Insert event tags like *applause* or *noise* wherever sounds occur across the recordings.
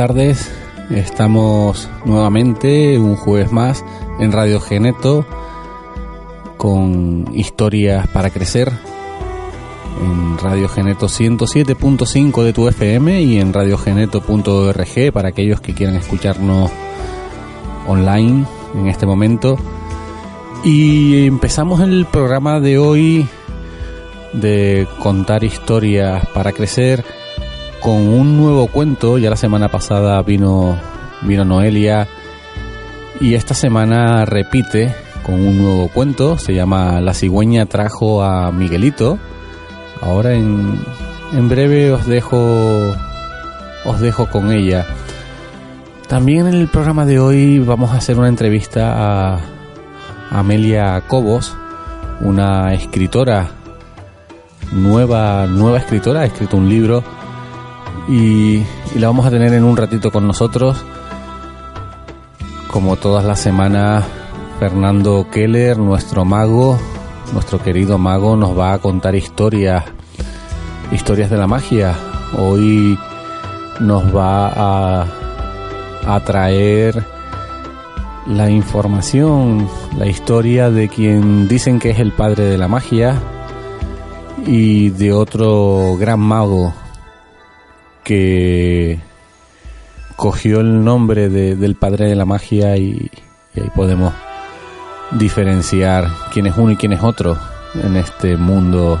tardes, estamos nuevamente un jueves más en Radio Geneto con historias para crecer en Radio Geneto 107.5 de tu FM y en radiogeneto.org para aquellos que quieran escucharnos online en este momento. Y empezamos el programa de hoy de contar historias para crecer con un nuevo cuento. Ya la semana pasada vino, vino Noelia y esta semana repite con un nuevo cuento. Se llama La cigüeña trajo a Miguelito. Ahora en, en breve os dejo, os dejo con ella. También en el programa de hoy vamos a hacer una entrevista a Amelia Cobos, una escritora nueva, nueva escritora, ha escrito un libro y, la vamos a tener en un ratito con nosotros. Como todas las semanas, Fernando Keller, nuestro mago, nuestro querido mago, nos va a contar historias, historias de la magia. Hoy nos va a, a traer la información, la historia de quien dicen que es el padre de la magia y de otro gran mago que cogió el nombre de, del padre de la magia y, y, ahí podemos diferenciar quién es uno y quién es otro en este mundo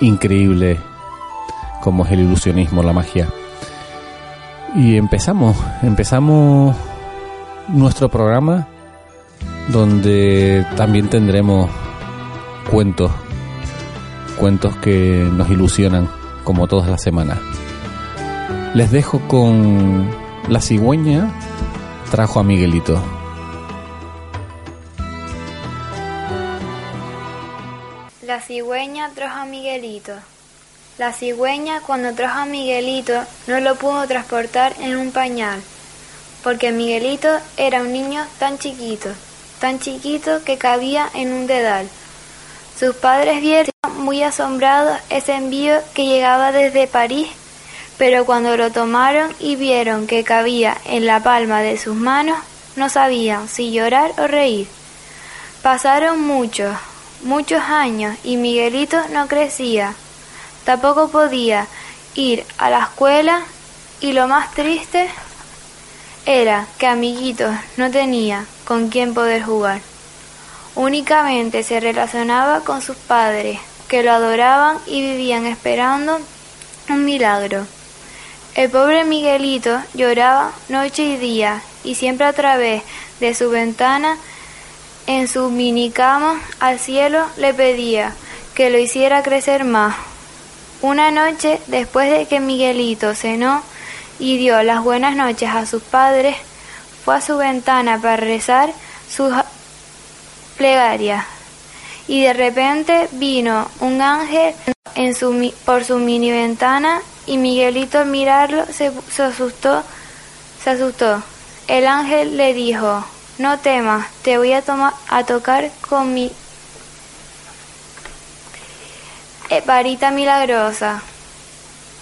increíble como es el ilusionismo, la magia. Y empezamos, empezamos nuestro programa donde también tendremos cuentos, cuentos que nos ilusionan como todas las semanas. Les dejo con La cigüeña trajo a Miguelito. La cigüeña trajo a Miguelito. La cigüeña cuando trajo a Miguelito no lo pudo transportar en un pañal, porque Miguelito era un niño tan chiquito, tan chiquito que cabía en un dedal. Sus padres vieron muy asombrados ese envío que llegaba desde París pero cuando lo tomaron y vieron que cabía en la palma de sus manos, no sabían si llorar o reír. Pasaron muchos, muchos años y Miguelito no crecía. Tampoco podía ir a la escuela y lo más triste era que amiguitos no tenía con quién poder jugar. Únicamente se relacionaba con sus padres, que lo adoraban y vivían esperando un milagro. El pobre Miguelito lloraba noche y día y siempre a través de su ventana en su minicama al cielo le pedía que lo hiciera crecer más. Una noche, después de que Miguelito cenó y dio las buenas noches a sus padres, fue a su ventana para rezar sus plegarias. Y de repente vino un ángel por su mini ventana y Miguelito al mirarlo se, se asustó, se asustó. El ángel le dijo, no temas, te voy a, tomar, a tocar con mi eh, varita milagrosa.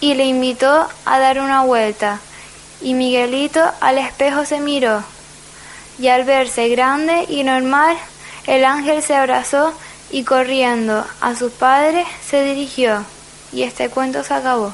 Y le invitó a dar una vuelta. Y Miguelito al espejo se miró. Y al verse grande y normal, el ángel se abrazó y corriendo a sus padres se dirigió. Y este cuento se acabó.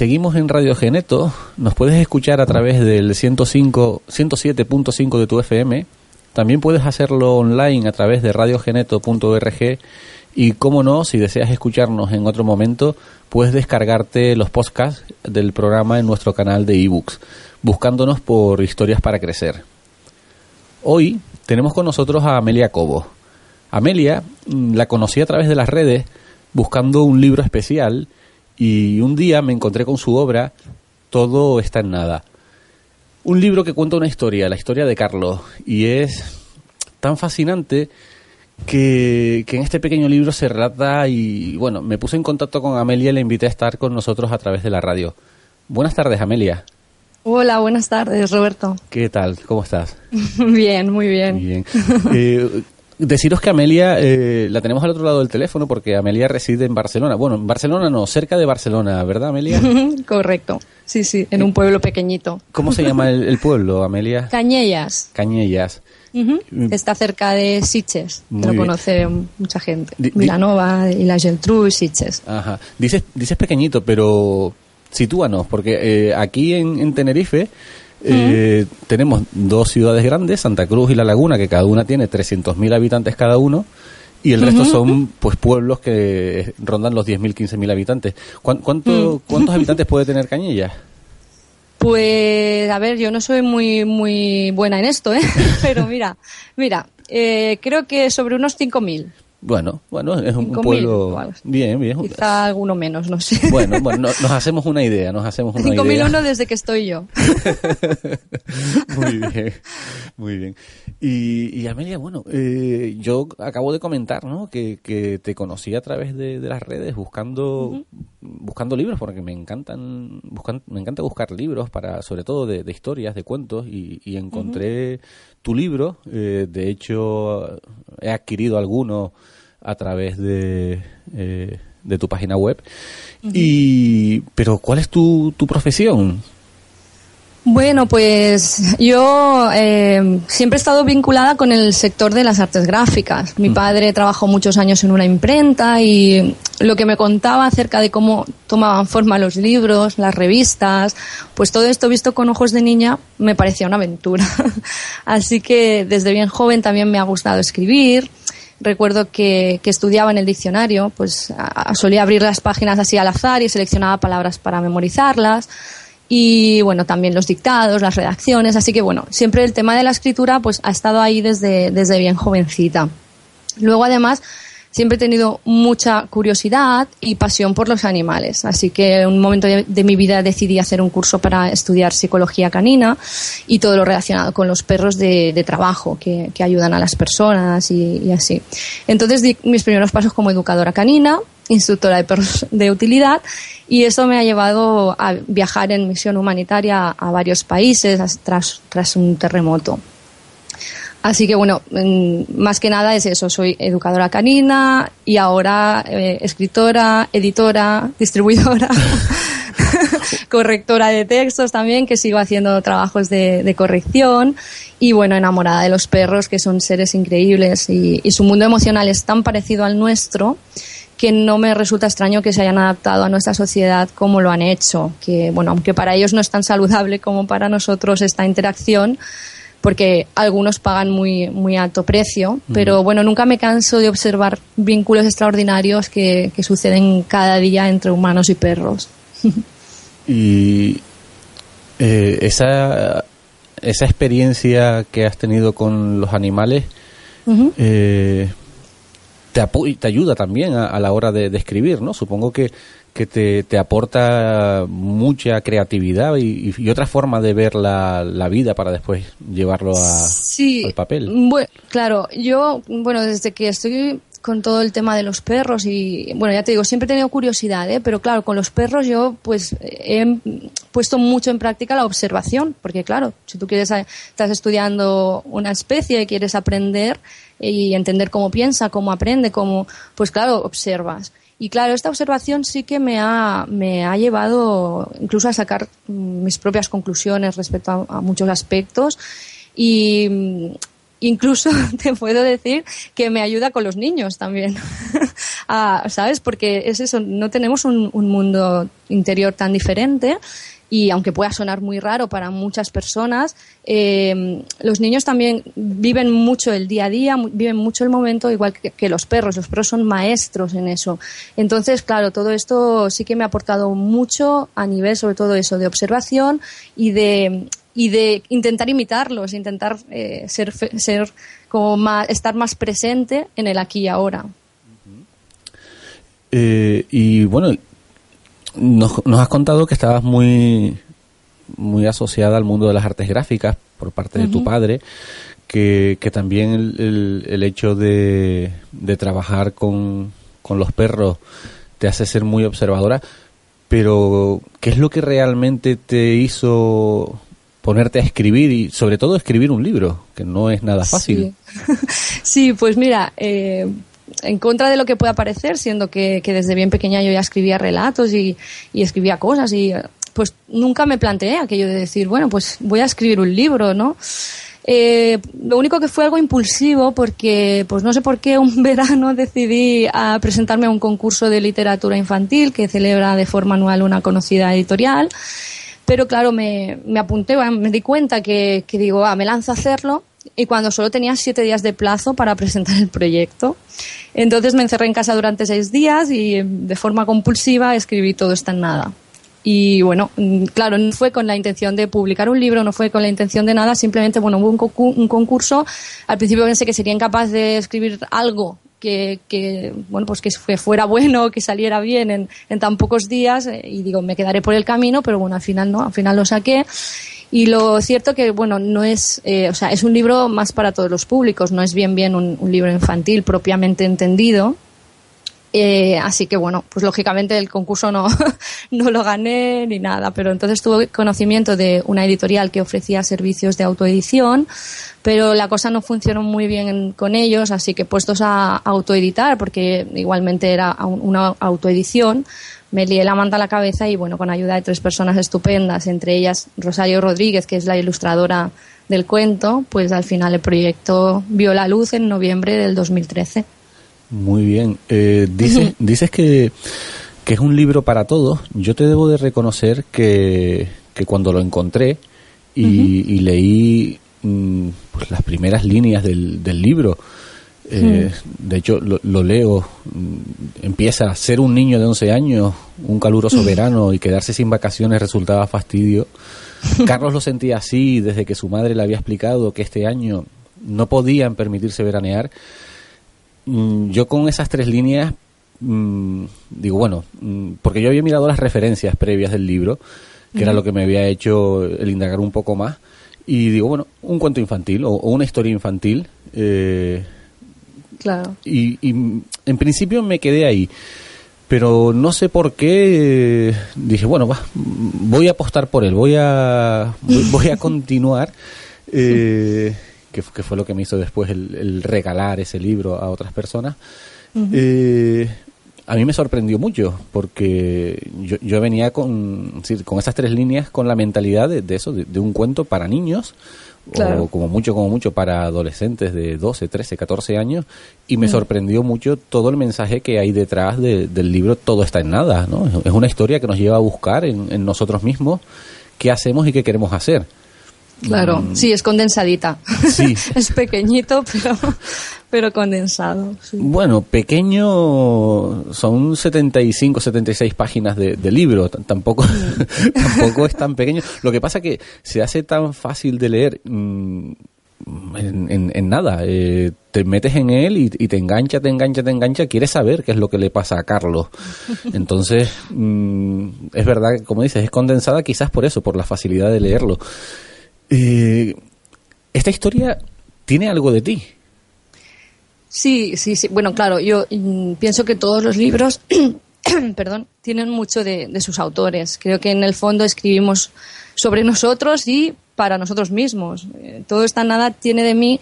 Seguimos en Radio Geneto. Nos puedes escuchar a través del 105, 107.5 de tu FM. También puedes hacerlo online a través de radiogeneto.org. Y como no, si deseas escucharnos en otro momento, puedes descargarte los podcasts del programa en nuestro canal de ebooks, buscándonos por Historias para Crecer. Hoy tenemos con nosotros a Amelia Cobo. Amelia mm, la conocí a través de las redes buscando un libro especial y un día me encontré con su obra Todo está en nada. Un libro que cuenta una historia, la historia de Carlos, y es tan fascinante que, que en este pequeño libro se relata y bueno, me puse en contacto con Amelia y le invité a estar con nosotros a través de la radio. Buenas tardes, Amelia. Hola, buenas tardes, Roberto. ¿Qué tal? ¿Cómo estás? *laughs* bien, muy bien. Bien. Eh, deciros que Amelia eh, la tenemos al otro lado del teléfono porque Amelia reside en Barcelona. Bueno, en Barcelona no, cerca de Barcelona, ¿verdad, Amelia? *laughs* Correcto. Sí, sí, en un pueblo pequeñito. ¿Cómo se llama el, el pueblo, Amelia? Cañellas. Cañellas. Ujú. Está cerca de Sitges. Muy lo bien. conoce mucha gente. Milanova y la Geltrú y Sitges. Ajá. Dices, dices pequeñito, pero sitúanos, porque eh, aquí en, Tenerife eh, tenemos dos ciudades grandes, Santa Cruz y La Laguna, que cada una tiene 300.000 habitantes cada uno, y el resto son pues pueblos que rondan los 10.000, 15.000 habitantes. ¿Cuánto, ¿Cuántos habitantes puede tener Cañella? Pues, a ver, yo no soy muy, muy buena en esto, ¿eh? *laughs* Pero mira, mira, eh, creo que sobre unos 5.000. Bueno, bueno, es un pueblo bien, bien. Quizá alguno menos, no sé. Bueno, bueno, nos hacemos una idea, nos hacemos una 5001 desde que estoy yo. *laughs* muy bien, muy bien. Y, Amelia, bueno, eh, yo acabo de comentar, ¿no? Que, que te conocí a través de, las redes buscando buscando libros porque me encantan buscan, me encanta buscar libros para sobre todo de, historias, de cuentos y, encontré tu libro. Eh, de hecho, he adquirido algunos a través de, eh, de tu página web. y Pero, ¿cuál es tu, tu profesión? Bueno, pues yo eh, siempre he estado vinculada con el sector de las artes gráficas. Mi mm. padre trabajó muchos años en una imprenta y lo que me contaba acerca de cómo tomaban forma los libros, las revistas, pues todo esto visto con ojos de niña me parecía una aventura. *laughs* Así que desde bien joven también me ha gustado escribir. Recuerdo que, estudiaba en el diccionario, pues solía abrir las páginas así al azar y seleccionaba palabras para memorizarlas y bueno, también los dictados, las redacciones, así que bueno, siempre el tema de la escritura pues ha estado ahí desde, desde bien jovencita. Luego además siempre he tenido mucha curiosidad y pasión por los animales, así que en un momento de, mi vida decidí hacer un curso para estudiar psicología canina y todo lo relacionado con los perros de, trabajo que, ayudan a las personas y, y así. Entonces di mis primeros pasos como educadora canina, instructora de perros de utilidad y eso me ha llevado a viajar en misión humanitaria a varios países tras, tras un terremoto. Así que bueno, más que nada es eso, soy educadora canina y ahora eh, escritora, editora, *laughs* distribuidora, *laughs* correctora de textos también, que sigo haciendo trabajos de, corrección y bueno, enamorada de los perros, que son seres increíbles y su mundo emocional es tan parecido al nuestro que no me resulta extraño que se hayan adaptado a nuestra sociedad como lo han hecho, que bueno, aunque para ellos no es tan saludable como para nosotros esta interacción, porque algunos pagan muy, muy alto precio, pero bueno, nunca me canso de observar vínculos extraordinarios que, suceden cada día entre humanos y perros. *laughs* y eh, esa, esa experiencia que has tenido con los animales, te, te ayuda también a, la hora de, escribir, ¿no? Supongo que, que te, te aporta mucha creatividad y, y, otra forma de ver la, la, vida para después llevarlo a, al papel. Bueno, claro, yo, bueno, desde que estoy con todo el tema de los perros y bueno ya te digo siempre he tenido curiosidad ¿eh? pero claro con los perros yo pues he puesto mucho en práctica la observación porque claro si tú quieres estás estudiando una especie y quieres aprender y entender cómo piensa, cómo aprende, cómo, pues claro, observas. Y claro, esta observación sí que me ha, me ha llevado incluso a sacar mis propias conclusiones respecto a, muchos aspectos y mm, incluso *laughs* te puedo decir que me ayuda con los niños también. *laughs* ¿Sabes? Porque es eso, no tenemos un, un mundo interior tan diferente y aunque pueda sonar muy raro para muchas personas, eh, los niños también viven mucho el día a día, viven mucho el momento, igual que, los perros. Los perros son maestros en eso. Entonces, claro, todo esto sí que me ha aportado mucho a nivel, sobre todo eso, de observación y de y de intentar imitarlos, intentar eh, ser, ser como más, estar más presente en el aquí y ahora. Eh, y bueno, nos, nos has contado que estabas muy, muy asociada al mundo de las artes gráficas por parte de tu padre, que, que también el, el, hecho de, de trabajar con, con los perros te hace ser muy observadora, pero ¿qué es lo que realmente te hizo ponerte a escribir y sobre todo escribir un libro, que no es nada fácil? *laughs* Sí, pues mira, eh, en contra de lo que pueda parecer, siendo que, desde bien pequeña yo ya escribía relatos y, escribía cosas y pues nunca me planteé aquello de decir, bueno, pues voy a escribir un libro, ¿no? Eh, lo único que fue algo impulsivo porque, pues no sé por qué, un *laughs* verano decidí a presentarme a un concurso de literatura infantil que celebra de forma anual una conocida editorial. Pero claro, me, me apunté, me di cuenta que, digo, ah, me lanzo a hacerlo y cuando solo tenía siete días de plazo para *laughs* presentar el proyecto. Entonces me encerré en casa durante seis días y de forma compulsiva escribí todo está en nada. Y bueno, mm, claro, no fue con la intención de publicar un libro, no fue con la intención de nada, simplemente, bueno, hubo un, concurso. Al principio pensé que sería incapaz de escribir algo que, bueno, pues que fuera bueno, *laughs* que saliera bien en, en tan pocos días eh, y digo, me quedaré por el camino, pero bueno, al final no, al final lo saqué y lo cierto que, bueno, no es, eh, o sea, es un libro más para todos los públicos, no es bien bien un, libro infantil propiamente entendido. Eh, así que bueno, pues lógicamente el concurso no, *laughs* no lo gané ni nada, pero entonces tuve conocimiento de una editorial que ofrecía servicios de autoedición, pero la cosa no funcionó muy bien con ellos, así que puestos a autoeditar, porque igualmente era una autoedición, me lié la manta a la cabeza y bueno, con ayuda de tres personas estupendas, entre ellas Rosario Rodríguez, que es la ilustradora del cuento, pues al final el proyecto vio la luz en noviembre del 2013. Muy bien. Eh, dices, dices que, que, es un libro para todos. Yo te debo de reconocer que, que cuando lo encontré y, leí mm, pues las primeras líneas del, del libro, eh, de hecho, lo, leo. Mm, empieza a ser un niño de 11 años, un caluroso verano y quedarse sin vacaciones resultaba fastidio. *laughs* Carlos lo sentía así desde que su madre le había explicado que este año no podían permitirse veranear. Mm, yo con esas tres líneas mm, digo, bueno, porque yo había mirado las referencias previas del libro, que era lo que me había hecho el indagar un poco más, y digo, bueno, un cuento infantil o, una historia infantil. Eh, Claro. Y, en principio me quedé ahí. Pero no sé por qué dije, bueno, va, voy a apostar por él, voy a, voy, a *laughs* continuar. Eh, que, fue lo que me hizo después el, regalar ese libro a otras personas. Eh, a mí me sorprendió mucho porque yo, yo venía con, con esas tres líneas con la mentalidad de, eso, de, un cuento para niños o como mucho, como mucho para adolescentes de 12, 13, 14 años, y me mm. sorprendió mucho todo el mensaje que hay detrás del libro Todo está en nada, ¿no? Es una historia que nos lleva a buscar en nosotros mismos qué hacemos y qué queremos hacer. Claro, mm. sí, es condensadita. Sí. *laughs* es pequeñito, pero, pero condensado. Bueno, pequeño son 75, 76 páginas de, libro, tampoco, mm. *laughs* tampoco es tan pequeño. Lo que pasa es que se hace tan fácil de leer mm, en, nada. Eh, te metes en él y, te engancha, te engancha, te engancha, quieres saber qué es lo que le pasa a Carlos. Entonces, es verdad, como dices, es condensada quizás por eso, por la facilidad de leerlo. Eh, esta historia tiene algo de ti. Sí, sí, sí. Bueno, claro, yo mm, pienso que todos los libros, *clears throat* perdón, tienen mucho de, sus autores. Creo que en el fondo escribimos sobre nosotros y para nosotros mismos. Eh, todo esta nada tiene de mí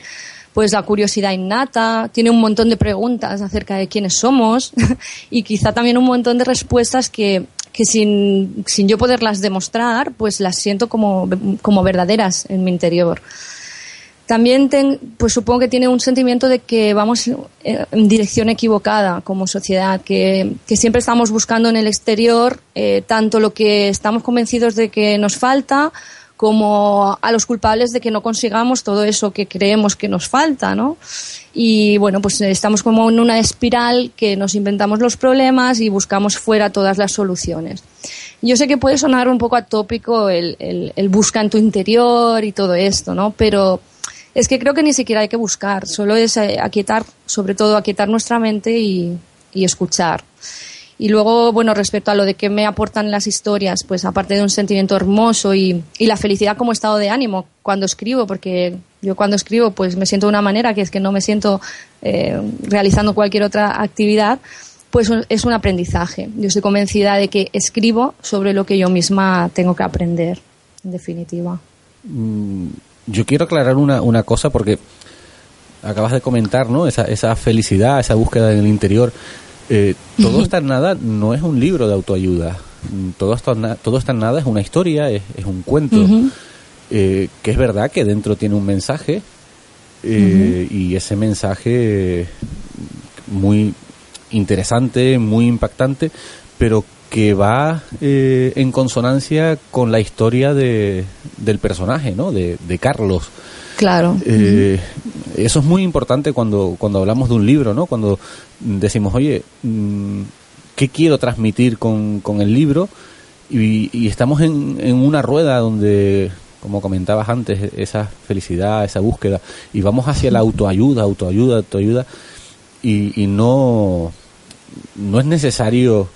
pues la curiosidad innata, tiene un montón de preguntas acerca de quiénes somos *laughs* y quizá también un montón de respuestas que que sin, sin yo poderlas demostrar, pues las siento como, como verdaderas en mi interior. También pues supongo que tiene un sentimiento de que vamos eh, en dirección equivocada como sociedad, que, que siempre estamos buscando en el exterior eh, tanto lo que estamos convencidos de que nos falta como a los culpables de que no consigamos todo eso que creemos que nos falta, ¿no? Y bueno, pues estamos como en una espiral que nos inventamos los problemas y buscamos fuera todas las soluciones. Yo sé que puede sonar un poco atópico el, el, busca en tu interior y todo esto, ¿no? Pero es que creo que ni siquiera hay que buscar, solo es eh, aquietar, sobre todo aquietar nuestra mente y, y escuchar. Y luego, bueno, respecto a lo de qué me aportan las historias, pues aparte de un sentimiento hermoso y, y, la felicidad como estado de ánimo cuando escribo, porque yo cuando escribo pues me siento de una manera que es que no me siento eh, realizando cualquier otra actividad, pues es un aprendizaje. Yo estoy convencida de que escribo sobre lo que yo misma tengo que aprender, en definitiva. Mm, yo quiero aclarar una, una cosa porque acabas de comentar, ¿no? Esa, esa felicidad, esa búsqueda en el interior. Eh, *laughs* todo está en nada no es un libro de autoayuda. Todo está, todo está en nada es una historia, es, un cuento. eh, que es verdad que dentro tiene un mensaje eh, y ese mensaje muy interesante, muy impactante, pero que va eh, en consonancia con la historia de, del personaje, ¿no? De, de Carlos. Claro. Eso es muy importante cuando, cuando hablamos de un libro, ¿no? Cuando decimos, oye, mm, ¿qué quiero transmitir con, con el libro? Y, estamos en, en una rueda donde, como comentabas antes, esa felicidad, esa búsqueda, y vamos hacia la autoayuda, autoayuda, autoayuda, y, y no, no es necesario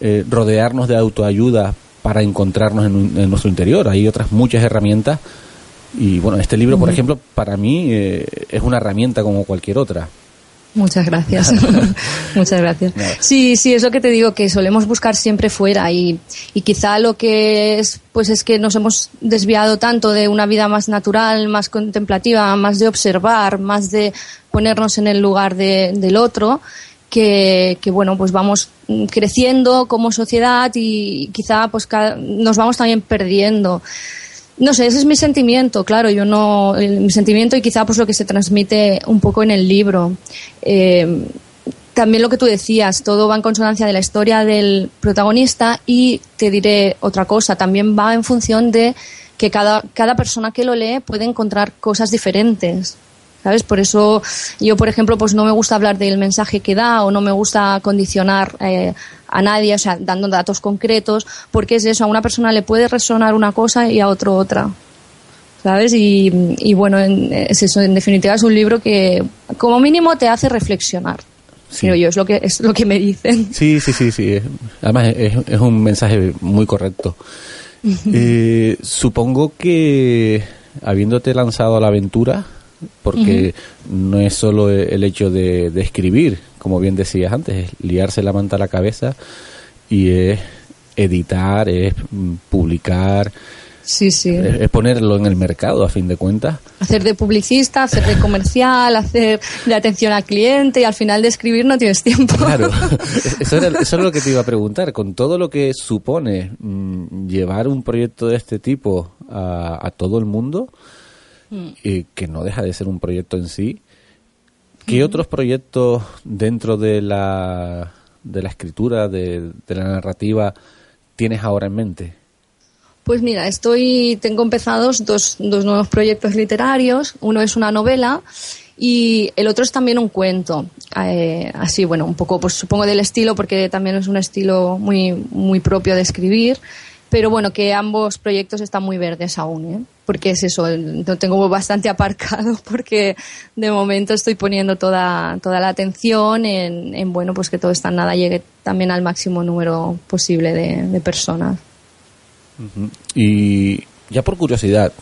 eh, rodearnos de autoayuda para encontrarnos en, en nuestro interior. Hay otras muchas herramientas. Y bueno, este libro, por ejemplo, para mí eh, es una herramienta como cualquier otra. Muchas gracias. *laughs* *laughs* Muchas gracias. Sí, sí, es lo que te digo, que solemos buscar siempre fuera y, y quizá lo que es, pues es que nos hemos desviado tanto de una vida más natural, más contemplativa, más de observar, más de ponernos en el lugar de- del otro, que, que bueno, pues vamos creciendo como sociedad y quizá pues nos vamos también perdiendo. No sé, ese es mi sentimiento, claro, yo no, el- mi sentimiento y quizá pues lo que se transmite un poco en el libro. Eh, también lo que tú decías, todo va en consonancia de la historia del protagonista y te diré otra cosa, también va en función de que cada, cada persona que lo lee puede encontrar cosas diferentes. ¿Sabes? Por eso yo, por ejemplo, pues no me gusta hablar del mensaje que da o no me gusta condicionar eh, a nadie, o sea, dando datos concretos, porque es eso, a una persona le puede resonar una cosa y a otro otra. ¿Sabes? Y, y bueno, en, es eso, en definitiva es un libro que como mínimo te hace reflexionar. Sí. Creo yo, es lo que, es lo que me dicen. Sí, sí, sí, sí. Además es, es un mensaje muy correcto. Eh, supongo que habiéndote lanzado a la aventura, porque no es solo el hecho de, de escribir, como bien decías antes, es liarse la manta a la cabeza y es editar, es mm, publicar, Sí, sí. es, es ponerlo en el mercado a fin de cuentas. Hacer de publicista, hacer de comercial, hacer de atención al cliente y al final de escribir no tienes tiempo. Claro, *laughs* eso era, eso era lo que te iba a preguntar. Con todo lo que supone mm, llevar un proyecto de este tipo a, a todo el mundo, y que no deja de ser un proyecto en sí, ¿qué otros proyectos dentro de la, de la escritura, de, de la narrativa, tienes ahora en mente? Pues mira, estoy, tengo empezados dos, dos nuevos proyectos literarios. Uno es una novela y el otro es también un cuento. Eh, así, bueno, un poco, pues supongo del estilo, porque también es un estilo muy, muy propio de escribir. Pero bueno, que ambos proyectos están muy verdes aún, ¿eh? Porque es eso, lo tengo bastante aparcado *laughs* porque de momento estoy poniendo toda, toda la atención en, en, bueno, pues que todo esta nada llegue también al máximo número posible de, de personas. Y ya por curiosidad,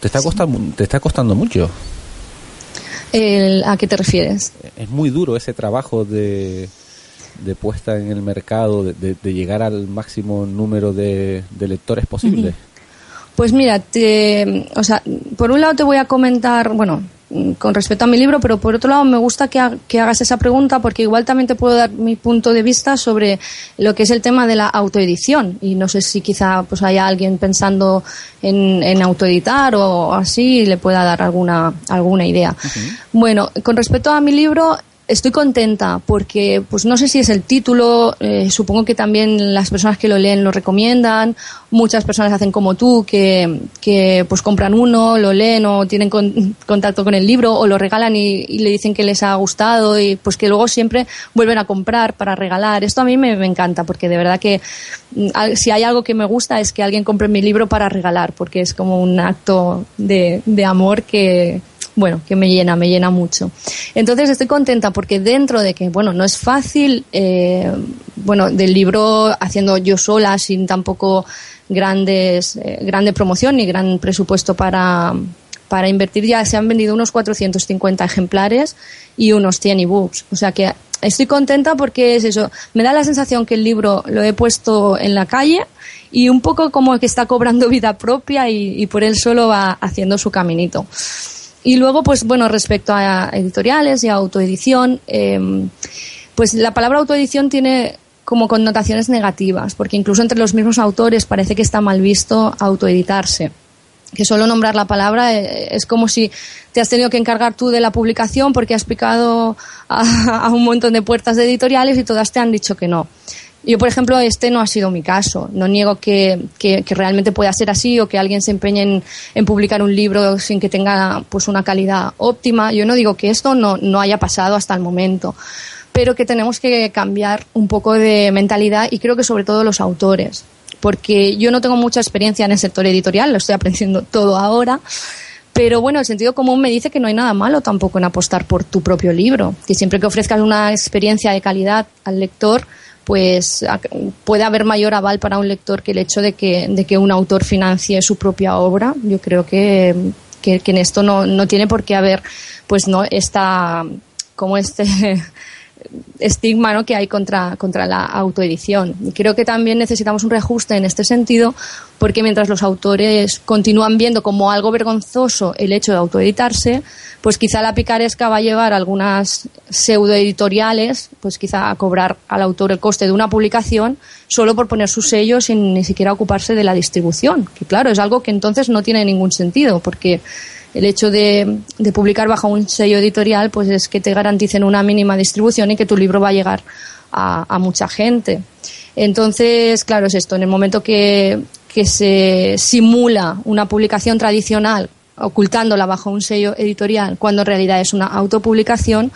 ¿te está, costando, te está costando mucho? El- ¿A qué te refieres? es muy duro ese trabajo de, de puesta en el mercado, de, de- de llegar al máximo número de, de lectores posible. Pues mira, te, o sea, por un lado te voy a comentar, bueno, con respecto a mi libro, pero por otro lado me gusta que, ha- que hagas esa pregunta porque igual también te puedo dar mi punto de vista sobre lo que es el tema de la autoedición y no sé si quizá pues haya alguien pensando en, en autoeditar o así y le pueda dar alguna alguna idea. Bueno, con respecto a mi libro Estoy contenta porque, pues no sé si es el título, eh, supongo que también las personas que lo leen lo recomiendan, muchas personas hacen como tú, que, que pues compran uno, lo leen o tienen con- contacto con el libro o lo regalan y, y le dicen que les ha gustado y pues que luego siempre vuelven a comprar para regalar. Esto a mí me, me encanta porque de verdad que mm, si hay algo que me gusta es que alguien compre mi libro para regalar porque es como un acto de, de amor que, bueno, que me llena, me llena mucho. Entonces estoy contenta porque dentro de que, bueno, no es fácil, eh, bueno, del libro haciendo yo sola, sin tampoco grandes, eh, grande promoción ni gran presupuesto para, para invertir, ya se han vendido unos 450 ejemplares y unos 100 ebooks. O sea que estoy contenta porque es eso, me da la sensación que el libro lo he puesto en la calle y un poco como que está cobrando *laughs* vida propia y, y por él solo va haciendo su caminito. Y luego, pues bueno, respecto a editoriales y a autoedición, eh, pues la palabra autoedición tiene como connotaciones negativas, porque incluso entre los mismos autores parece que está mal visto autoeditarse. que solo nombrar la palabra eh, es como si te has tenido que encargar tú de la publicación porque has picado a, *laughs* un montón de puertas de editoriales y todas te han dicho que no. Yo, por ejemplo, este no ha sido mi caso. No niego que, que, realmente pueda ser así o que alguien se empeñe en, en, publicar un libro sin que tenga pues, una calidad óptima. Yo no digo que esto no, no haya pasado hasta el momento, pero que tenemos que cambiar un poco de mentalidad y creo que sobre todo los autores porque yo no tengo mucha experiencia en el sector editorial, lo estoy aprendiendo todo ahora. Pero bueno, el sentido común me dice que no hay nada malo tampoco en apostar por tu propio libro, que siempre que ofrezcas una experiencia de calidad al lector, pues puede haber mayor aval para un lector que el hecho de que, de que un autor financie su propia obra. Yo creo que, que, en esto no, no tiene por qué haber, pues no, esta, como este *laughs* estigma ¿no? que hay contra, contra la autoedición. Y creo que también necesitamos un reajuste en este sentido, porque mientras los autores continúan viendo como algo vergonzoso el hecho de autoeditarse, pues quizá la picaresca va a llevar algunas pseudoeditoriales, pues quizá a cobrar al autor el coste de una publicación solo por poner su sello sin ni siquiera ocuparse de la distribución. Que claro, es algo que entonces no tiene ningún sentido, porque el hecho de, publicar bajo un sello editorial pues es que te garanticen una mínima distribución y que tu libro va a llegar a, mucha gente. Entonces, claro, es esto, en el momento que, que se simula una publicación tradicional ocultándola bajo un sello editorial cuando en realidad es una autopublicación,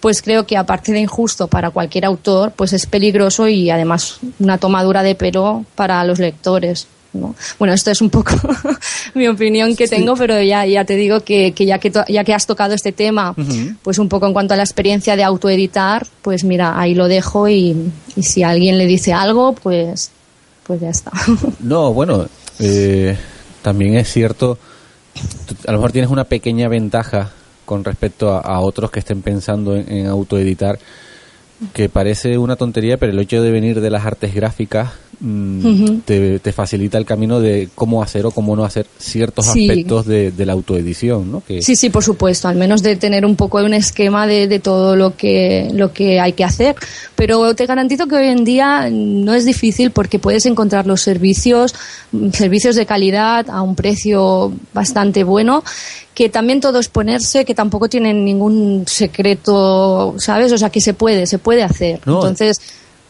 pues creo que aparte de injusto para cualquier autor, pues es peligroso y además una tomadura de pelo para los lectores. Bueno, esto es un poco *laughs* mi opinión que tengo, pero ya, ya te digo que, ya, que ya que has tocado este tema, pues un poco en cuanto a la experiencia de autoeditar, pues mira, ahí lo dejo y, si alguien le dice algo, pues, pues ya está. *laughs* No, bueno, eh, también es cierto, a lo mejor tienes una pequeña ventaja con respecto a, otros que estén pensando en, en autoeditar, que parece una tontería, pero el hecho de venir de las artes gráficas Mm, te, facilita el camino de cómo hacer o cómo no hacer ciertos aspectos de, la autoedición, ¿no? Que... Sí, sí, por supuesto, al menos de tener un poco un esquema de, de, todo lo que, lo que hay que hacer. Pero te garantizo que hoy en día no es difícil porque puedes encontrar los servicios, servicios de calidad a un precio bastante bueno que también todo es ponerse, que tampoco tienen ningún secreto, ¿sabes? O sea, que se puede, se puede hacer. Entonces,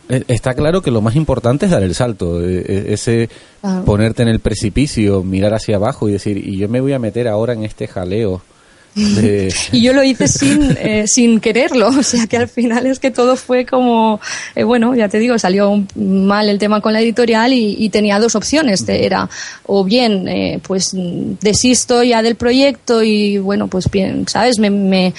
está claro que lo más importante es dar el salto, eh, eh, ese ponerte en el precipicio, mirar hacia abajo y decir, y yo me voy a meter ahora en este jaleo. *laughs* y yo lo hice sin, sin quererlo, *laughs* o sea que al final es que todo fue como, bueno, ya te digo, salió mal el tema con la editorial y, tenía dos opciones, era o bien, pues desisto ya del proyecto y bueno, pues bien, ¿sabes? me, me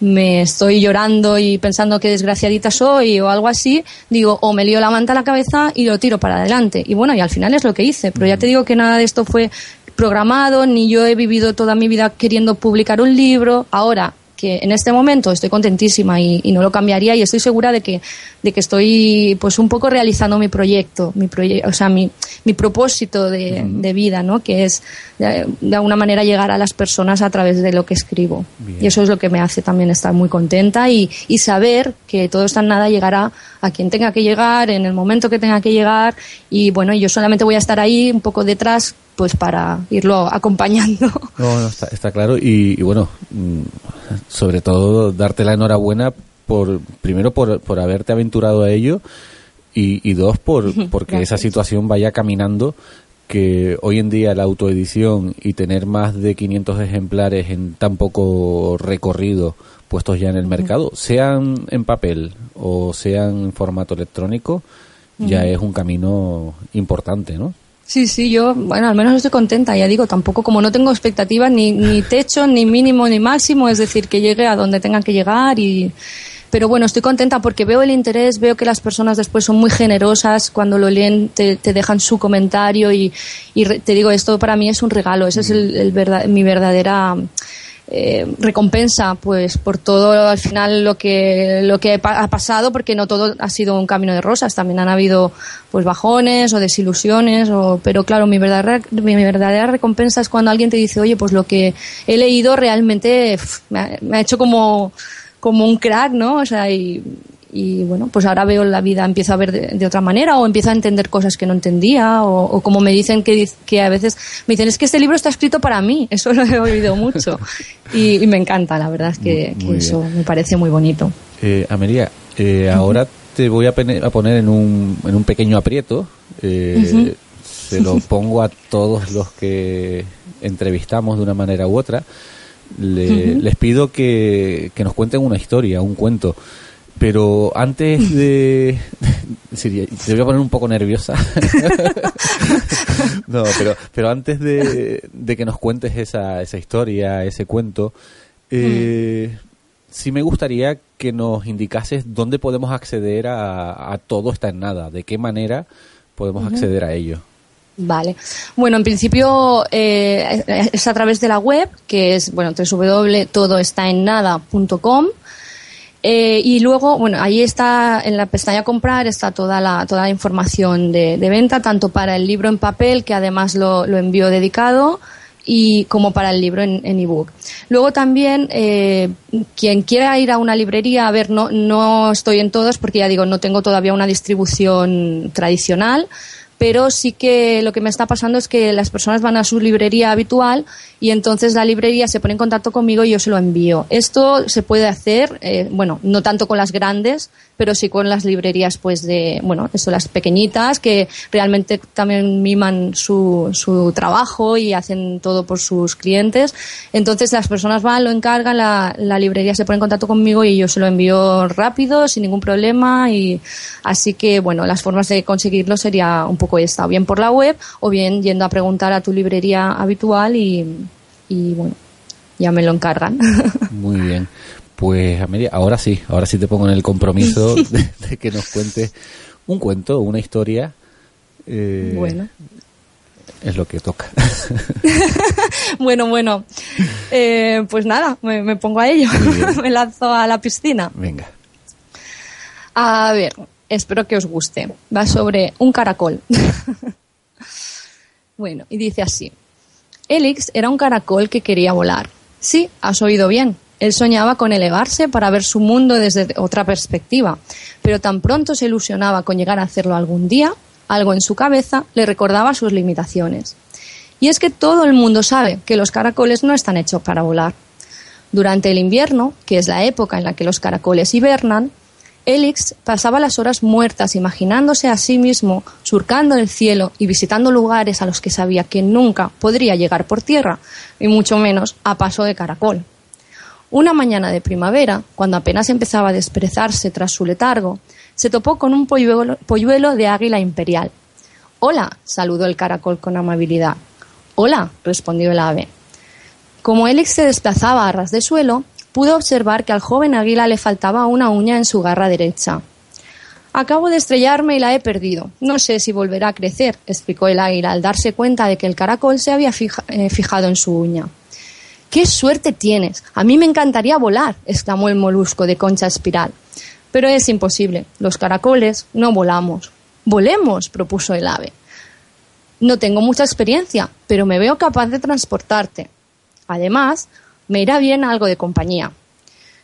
me estoy llorando y pensando que desgraciadita soy o algo así, digo, o me lío la manta a la cabeza y lo tiro para adelante. Y bueno, y al final es lo que hice, pero ya te digo que nada de esto fue programado, ni yo he vivido toda mi vida queriendo publicar un libro. Ahora, que en este momento estoy contentísima y, no lo cambiaría y estoy segura de que, de que estoy pues un poco realizando mi proyecto, mi o sea, mi, mi propósito de, de, vida, ¿no? Que es de, alguna manera llegar a las personas a través de lo que escribo. Y eso es lo que me hace también estar muy contenta y, y saber que todo está en nada llegará a quien tenga que llegar, en el momento que tenga que llegar y bueno, yo solamente voy a estar ahí un poco detrás pues para irlo acompañando. No, está, está, claro y, bueno, mm, sobre todo darte la enhorabuena por primero por, por haberte aventurado a ello y, y dos por porque esa situación vaya caminando que hoy en día la autoedición y tener más de 500 ejemplares en tan poco recorrido puestos ya en el mercado, sean en papel o sean en formato electrónico, ya es un camino importante, ¿no? Sí, sí, yo, bueno, al menos estoy contenta, ya digo, tampoco como no tengo expectativas ni, ni techo, ni mínimo, ni máximo, es decir, que llegue a donde tengan que llegar y... Pero bueno, estoy contenta porque veo el interés, veo que las personas después son muy generosas, cuando lo leen te, te dejan su comentario y, y te digo, esto para mí es un regalo, ese es el, el verdad, mi verdadera eh, recompensa pues por todo al final lo que lo que ha pasado porque no todo ha sido un camino de rosas. También han habido pues bajones o desilusiones o pero claro mi verdadera mi verdadera recompensa es cuando alguien te dice oye pues lo que he leído realmente me, ha, hecho como como un crack no o sea y, y bueno, pues ahora veo la vida, empiezo a ver de, otra manera o empiezo a entender cosas que no entendía o, como me dicen que, que a veces me dicen es que este libro está escrito para mí, *laughs* eso lo he oído mucho y, me encanta, la verdad es que, eso me parece muy bonito. Eh, Amelia, eh, ahora te voy a, poner en un, en un pequeño aprieto. Eh, se lo *laughs* pongo a todos los que entrevistamos de una manera u otra. Les pido que, que nos cuenten una historia, un cuento. Pero antes *laughs* de... te voy a poner un poco nerviosa. *laughs* no, pero, pero antes de, que nos cuentes esa, esa historia, ese cuento, eh, sí me gustaría que nos indicases dónde podemos acceder a, todo está en nada, de qué manera podemos acceder a ello. Vale. Bueno, en principio eh, es a través de la web, que es, bueno, www.todoestaennada.com. Eh, y luego, bueno, ahí está, en la pestaña comprar, está toda la, toda la información de, venta, tanto para el libro en papel, que además lo, lo envío dedicado, y como para el libro en, ebook. Luego también, eh, quien quiera ir a una librería, a ver, no, no estoy en todos porque ya digo, no tengo todavía una distribución tradicional, pero sí que lo que me está pasando es que las personas van a su librería habitual y entonces la librería se pone en contacto conmigo y yo se lo envío. Esto se puede hacer, eh, bueno, no tanto con las grandes, pero sí con las librerías, pues de, bueno, eso, las pequeñitas que realmente también miman su, su trabajo y hacen todo por sus clientes. Entonces las personas van, lo encargan, la, la librería se pone en contacto conmigo y yo se lo envío rápido, sin ningún problema y así que, bueno, las formas de conseguirlo sería un poco esta, o bien por la web o bien yendo a preguntar a tu librería habitual y, y bueno, ya me lo encargan. *laughs* Muy bien. Pues Amelia, ahora sí, ahora sí te pongo en el compromiso *laughs* de, que nos cuentes un cuento, una historia. Eh, bueno. Es lo que toca. *laughs* bueno, bueno. Eh, pues nada, me, me pongo a ello. *laughs* me lanzo a la piscina. Venga. A ver, espero que os guste. Va sobre un caracol. bueno, y dice así. Elix era un caracol que quería volar. Sí, has oído bien. Él soñaba con elevarse para ver su mundo desde otra perspectiva, pero tan pronto se ilusionaba con llegar a hacerlo algún día, algo en su cabeza le recordaba sus limitaciones. Y es que todo el mundo sabe que los caracoles no están hechos para volar. Durante el invierno, que es la época en la que los caracoles hibernan, Elix pasaba las horas muertas imaginándose a sí mismo surcando el cielo y visitando lugares a los que sabía que nunca podría llegar por tierra, y mucho menos a paso de caracol. Una mañana de primavera, cuando apenas empezaba a desperezarse tras su letargo, se topó con un polluelo, de águila imperial. Hola, saludó el caracol con amabilidad. Hola, respondió el ave. Como Elix se desplazaba a ras de suelo, pudo observar que al joven águila le faltaba una uña en su garra derecha. Acabo de estrellarme y la he perdido. No sé si volverá a crecer, explicó el águila al darse cuenta de que el caracol se había eh, fijado en su uña. ¡Qué suerte tienes! A mí me encantaría volar, exclamó el molusco de concha espiral. Pero es imposible. Los caracoles no volamos. Volemos, propuso el ave. No tengo mucha experiencia, pero me veo capaz de transportarte. Además, me irá bien algo de compañía.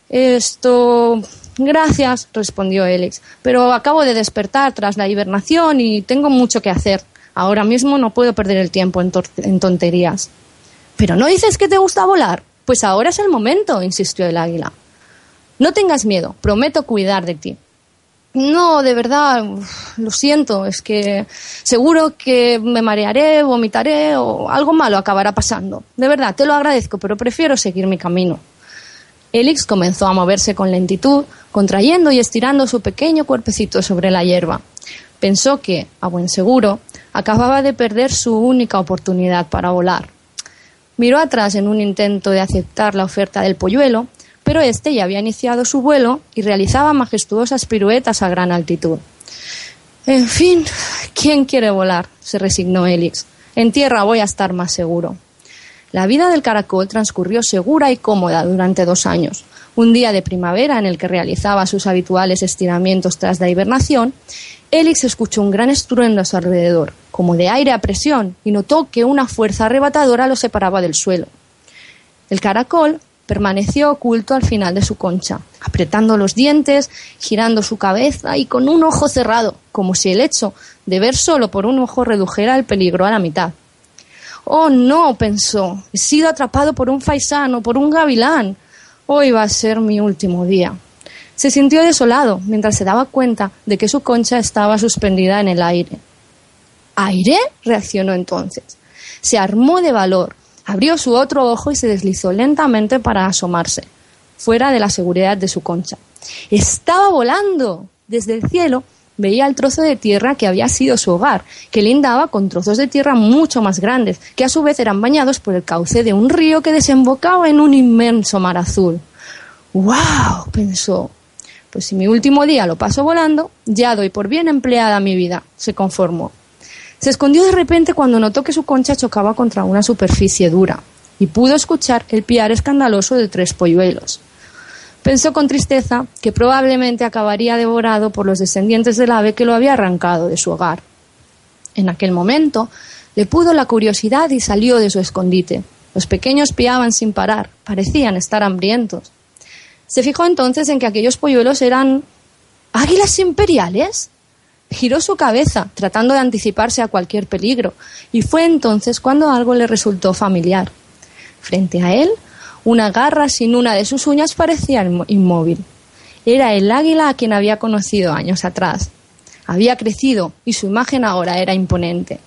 Esto. Gracias, respondió Elix, pero acabo de despertar tras la hibernación y tengo mucho que hacer. Ahora mismo no puedo perder el tiempo en, en tonterías. ¿Pero no dices que te gusta volar? Pues ahora es el momento, insistió el águila. No tengas miedo, prometo cuidar de ti. No, de verdad, lo siento, es que seguro que me marearé, vomitaré o algo malo acabará pasando. De verdad, te lo agradezco, pero prefiero seguir mi camino. Elix comenzó a moverse con lentitud, contrayendo y estirando su pequeño cuerpecito sobre la hierba. Pensó que, a buen seguro, acababa de perder su única oportunidad para volar. Miró atrás en un intento de aceptar la oferta del polluelo pero este ya había iniciado su vuelo y realizaba majestuosas piruetas a gran altitud. En fin, ¿quién quiere volar? se resignó Elix. En tierra voy a estar más seguro. La vida del caracol transcurrió segura y cómoda durante dos años. Un día de primavera en el que realizaba sus habituales estiramientos tras la hibernación, Elix escuchó un gran estruendo a su alrededor, como de aire a presión, y notó que una fuerza arrebatadora lo separaba del suelo. El caracol permaneció oculto al final de su concha, apretando los dientes, girando su cabeza y con un ojo cerrado, como si el hecho de ver solo por un ojo redujera el peligro a la mitad. Oh, no, pensó, he sido atrapado por un faisano, por un gavilán. Hoy va a ser mi último día. Se sintió desolado mientras se daba cuenta de que su concha estaba suspendida en el aire. ¿Aire? reaccionó entonces. Se armó de valor, abrió su otro ojo y se deslizó lentamente para asomarse, fuera de la seguridad de su concha. Estaba volando. Desde el cielo veía el trozo de tierra que había sido su hogar, que lindaba con trozos de tierra mucho más grandes, que a su vez eran bañados por el cauce de un río que desembocaba en un inmenso mar azul. ¡Wow! pensó. Pues si mi último día lo paso volando, ya doy por bien empleada mi vida, se conformó. Se escondió de repente cuando notó que su concha chocaba contra una superficie dura y pudo escuchar el piar escandaloso de tres polluelos. Pensó con tristeza que probablemente acabaría devorado por los descendientes del ave que lo había arrancado de su hogar. En aquel momento le pudo la curiosidad y salió de su escondite. Los pequeños piaban sin parar, parecían estar hambrientos. Se fijó entonces en que aquellos polluelos eran águilas imperiales. Giró su cabeza, tratando de anticiparse a cualquier peligro, y fue entonces cuando algo le resultó familiar. Frente a él, una garra sin una de sus uñas parecía inmóvil. Era el águila a quien había conocido años atrás. Había crecido y su imagen ahora era imponente.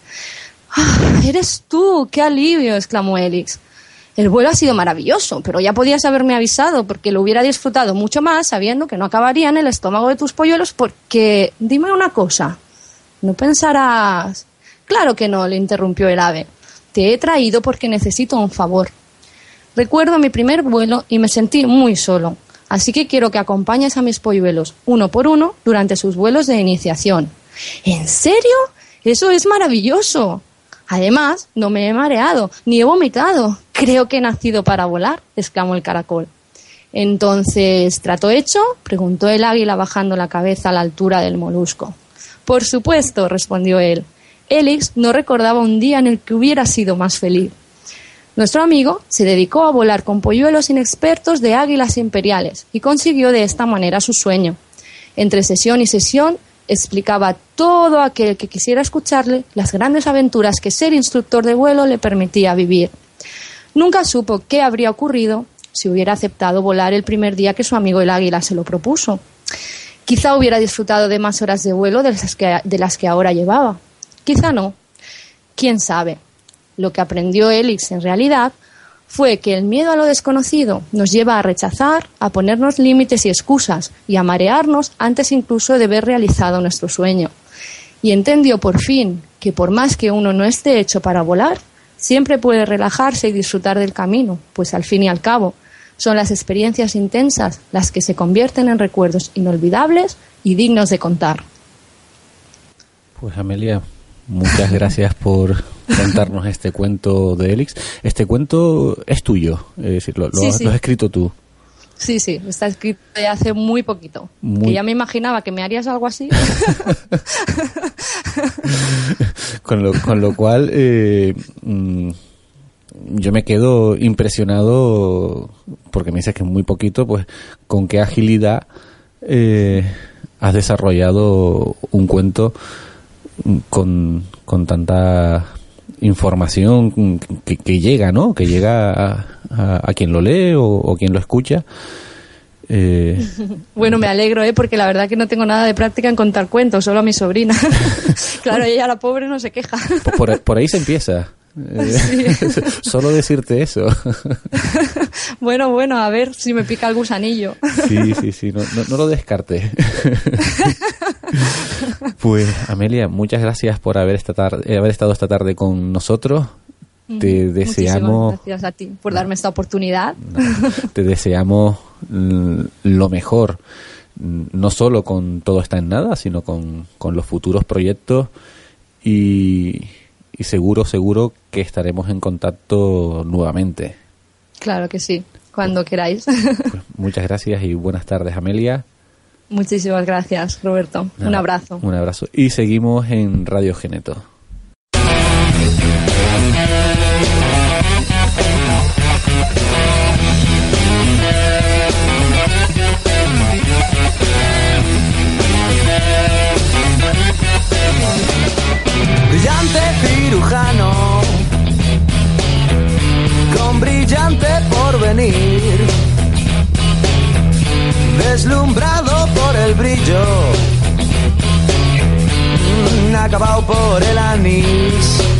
¡Ah, ¡Eres tú! ¡Qué alivio! exclamó Elix. El vuelo ha sido maravilloso, pero ya podías haberme avisado porque lo hubiera disfrutado mucho más sabiendo que no acabaría en el estómago de tus polluelos porque... Dime una cosa. No pensarás... Claro que no, le interrumpió el ave. Te he traído porque necesito un favor. Recuerdo mi primer vuelo y me sentí muy solo. Así que quiero que acompañes a mis polluelos, uno por uno, durante sus vuelos de iniciación. ¿En serio? Eso es maravilloso. Además, no me he mareado, ni he vomitado. Creo que he nacido para volar, exclamó el caracol. Entonces, ¿trato hecho? preguntó el águila bajando la cabeza a la altura del molusco. Por supuesto, respondió él. Elix no recordaba un día en el que hubiera sido más feliz. Nuestro amigo se dedicó a volar con polluelos inexpertos de águilas imperiales y consiguió de esta manera su sueño. Entre sesión y sesión explicaba a todo aquel que quisiera escucharle las grandes aventuras que ser instructor de vuelo le permitía vivir. Nunca supo qué habría ocurrido si hubiera aceptado volar el primer día que su amigo el águila se lo propuso. Quizá hubiera disfrutado de más horas de vuelo de las que, de las que ahora llevaba. Quizá no. ¿Quién sabe? Lo que aprendió Elix en realidad fue que el miedo a lo desconocido nos lleva a rechazar, a ponernos límites y excusas y a marearnos antes incluso de ver realizado nuestro sueño. Y entendió por fin que por más que uno no esté hecho para volar, siempre puede relajarse y disfrutar del camino, pues al fin y al cabo son las experiencias intensas las que se convierten en recuerdos inolvidables y dignos de contar. Pues Amelia, muchas gracias por contarnos este cuento de Elix. Este cuento es tuyo, es decir, lo, has escrito tú. Sí, sí, está escrito de hace muy poquito. Que ya me imaginaba que me harías algo así. *laughs* con, lo, con lo cual, eh, mm, yo me quedo impresionado, porque me dices que es muy poquito, pues con qué agilidad eh, has desarrollado un cuento con, con tanta información que, llega, ¿no? Que llega a, quien lo lee o, quien lo escucha. Eh, *laughs* bueno, me alegro, ¿eh? Porque la verdad que no tengo nada de práctica en contar cuentos, solo a mi sobrina. *laughs* claro, ella, la pobre, no se queja. por, ahí se empieza. *laughs* Solo decirte eso. bueno, bueno, a ver si me pica el gusanillo. sí, sí, sí, no, no lo descarte. Pues Amelia, muchas gracias por haber, esta tarde, haber estado esta tarde con nosotros. Te deseamos. gracias a ti por darme esta oportunidad. te deseamos lo mejor, no solo con Todo está en nada, sino con, los futuros proyectos y, y, seguro, seguro que estaremos en contacto nuevamente. Claro que sí, cuando queráis. Pues muchas gracias y buenas tardes, Amelia. Muchísimas gracias, Roberto. Un abrazo. Un abrazo. Y seguimos en Radio Geneto. Brillante cirujano, con brillante porvenir, deslumbrante el brillo, mm, acabado por el anís.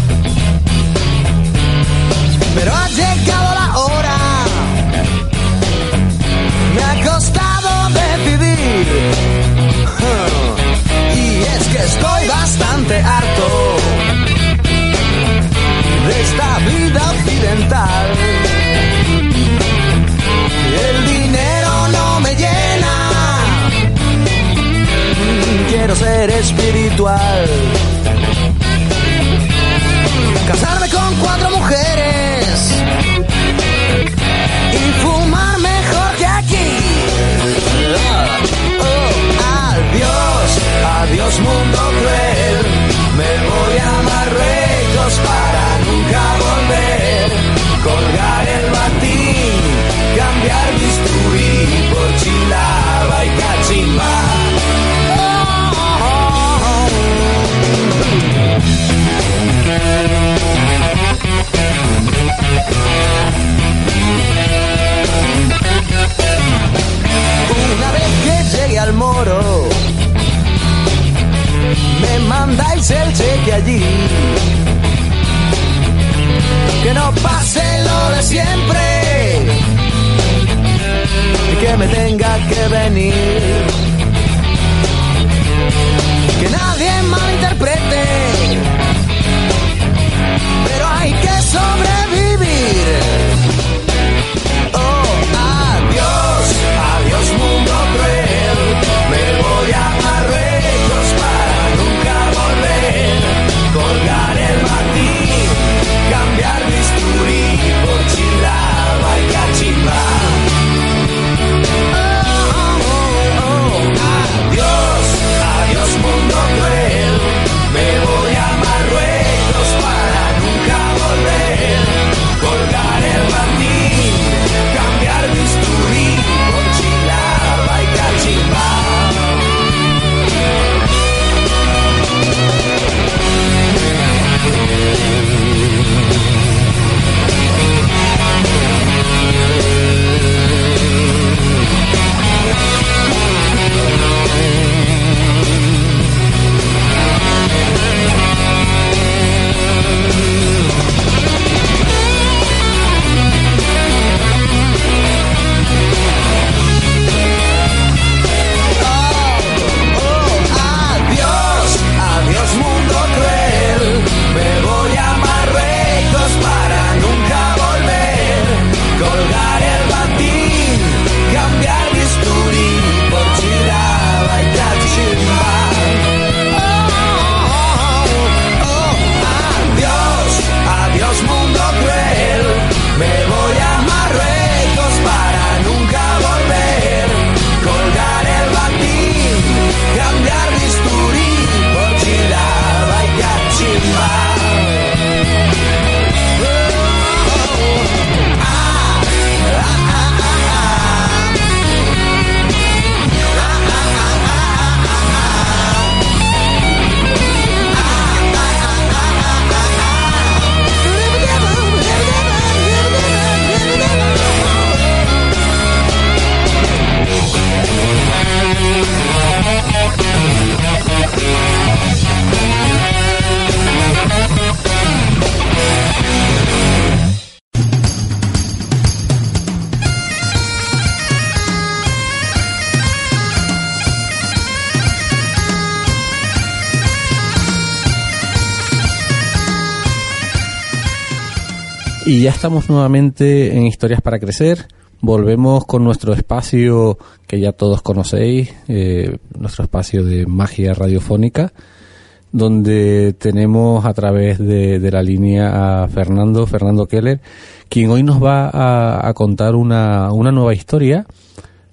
Y ya estamos nuevamente en Historias para Crecer. Volvemos con nuestro espacio que ya todos conocéis, eh, nuestro espacio de magia radiofónica, donde tenemos a través de, de, la línea a Fernando, Fernando Keller, quien hoy nos va a, a contar una, una, nueva historia.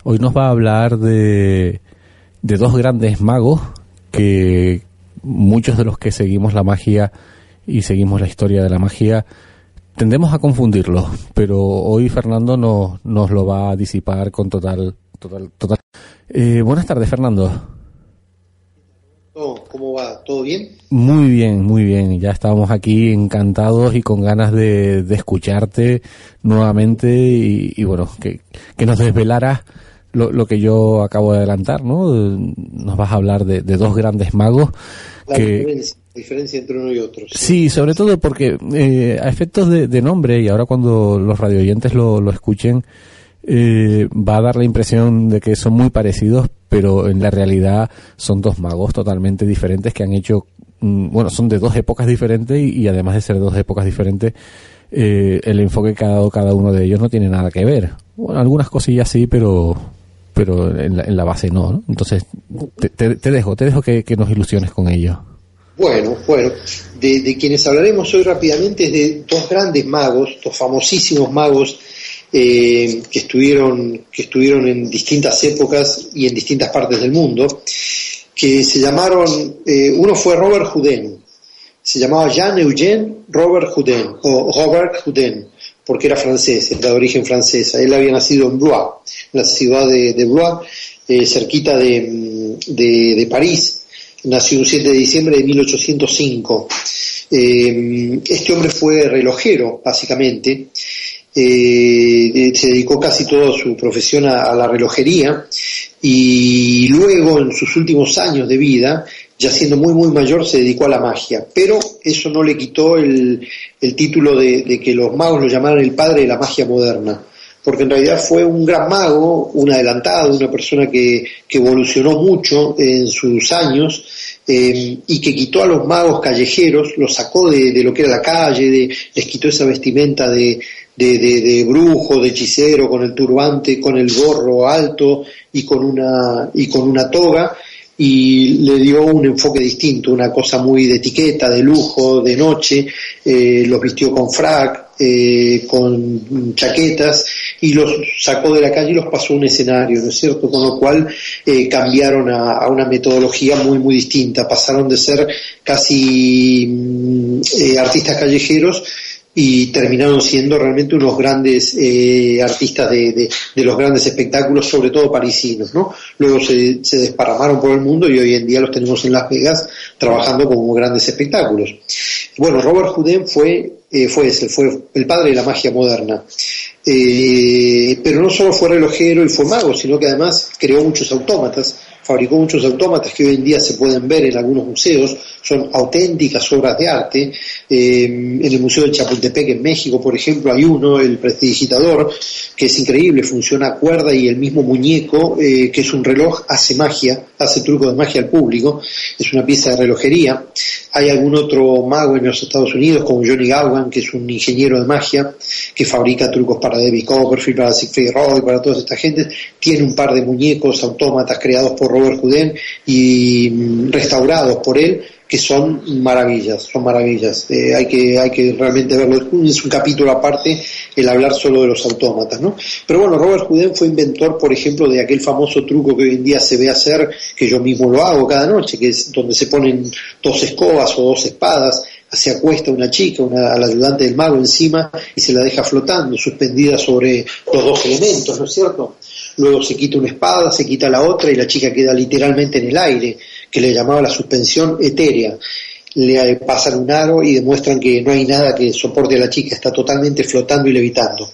Hoy nos va a hablar de, de dos grandes magos que muchos de los que seguimos la magia y seguimos la historia de la magia, tendemos a confundirlo, pero hoy Fernando no, nos lo va a disipar con total... total, total. Eh, buenas tardes, Fernando. ¿Cómo va? ¿Todo bien? Muy bien, muy bien. Ya estábamos aquí encantados y con ganas de, escucharte nuevamente y, y bueno, que, que, nos desvelaras lo, que yo acabo de adelantar, ¿no? Nos vas a hablar de, dos grandes magos. La diferencia, entre uno y otro. Sí, sobre todo porque eh, a efectos de, nombre y ahora cuando los radioyentes lo, lo escuchen, eh, va a dar la impresión de que son muy parecidos, pero en la realidad son dos magos totalmente diferentes que han hecho, mm, bueno, son de dos épocas diferentes y, además de ser dos épocas diferentes, eh, el enfoque que ha dado cada uno de ellos no tiene nada que ver. Bueno, algunas cosillas sí, pero pero en la, base no, Entonces, te, dejo, te dejo que, nos ilusiones con ello. Bueno, bueno, de, de, quienes hablaremos hoy rápidamente es de dos grandes magos, dos famosísimos magos eh, que, estuvieron, que estuvieron en distintas épocas y en distintas partes del mundo, que se llamaron, eh, uno fue Robert Houdin, se llamaba Jean-Eugène Robert Houdin, o Robert Houdin, porque era francés, era de origen francesa. Él había nacido en Blois, en la ciudad de, Blois, eh, cerquita de, de, París. Nació el 7 de diciembre de 1805. este hombre fue relojero, básicamente, eh, se dedicó casi toda su profesión a, la relojería y luego en sus últimos años de vida, ya siendo muy muy mayor, se dedicó a la magia. Pero eso no le quitó el, título de, que los magos lo llamaran el padre de la magia moderna porque en realidad fue un gran mago, un adelantado, una persona que, evolucionó mucho en sus años eh, y que quitó a los magos callejeros, los sacó de, lo que era la calle, les quitó esa vestimenta de, de, de, de, brujo, de hechicero, con el turbante, con el gorro alto y con una, y con una toga, y le dio un enfoque distinto, una cosa muy de etiqueta, de lujo, de noche, eh, los vistió con frac, eh, con chaquetas y los sacó de la calle y los pasó a un escenario, ¿no es cierto? Con lo cual eh, cambiaron a, a, una metodología muy, muy distinta, pasaron de ser casi mm, eh, artistas callejeros y terminaron siendo realmente unos grandes eh, artistas de, de, los grandes espectáculos, sobre todo parisinos, ¿no? Luego se, se, desparramaron por el mundo y hoy en día los tenemos en Las Vegas trabajando como grandes espectáculos. Bueno, Robert Houdin fue, eh, fue ese, fue el padre de la magia moderna. Eh, pero no solo fue relojero y fue mago, sino que además creó muchos autómatas, fabricó muchos autómatas que hoy en día se pueden ver en algunos museos, son auténticas obras de arte. Eh, en el Museo de Chapultepec en México, por ejemplo, hay uno, el prestidigitador, que es increíble, funciona a cuerda y el mismo muñeco, eh, que es un reloj, hace magia, hace truco de magia al público, es una pieza de relojería. Hay algún otro mago en los Estados Unidos, como Johnny Gowan, que es un ingeniero de magia, que fabrica trucos para David Copperfield, para Siegfried Roy, para toda esta gente. Tiene un par de muñecos autómatas creados por Robert Houdin y mm, restaurados por él, que son maravillas, son maravillas. Eh, hay que hay que realmente verlo. Es un capítulo aparte el hablar solo de los autómatas, ¿no? Pero bueno, Robert Houdin fue inventor, por ejemplo, de aquel famoso truco que hoy en día se ve hacer, que yo mismo lo hago cada noche, que es donde se ponen dos escobas o dos espadas, se acuesta una chica, una, al ayudante del mago encima y se la deja flotando, suspendida sobre los dos elementos, ¿no es cierto? Luego se quita una espada, se quita la otra y la chica queda literalmente en el aire que le llamaba la suspensión etérea. Le pasan un aro y demuestran que no hay nada que soporte a la chica, está totalmente flotando y levitando.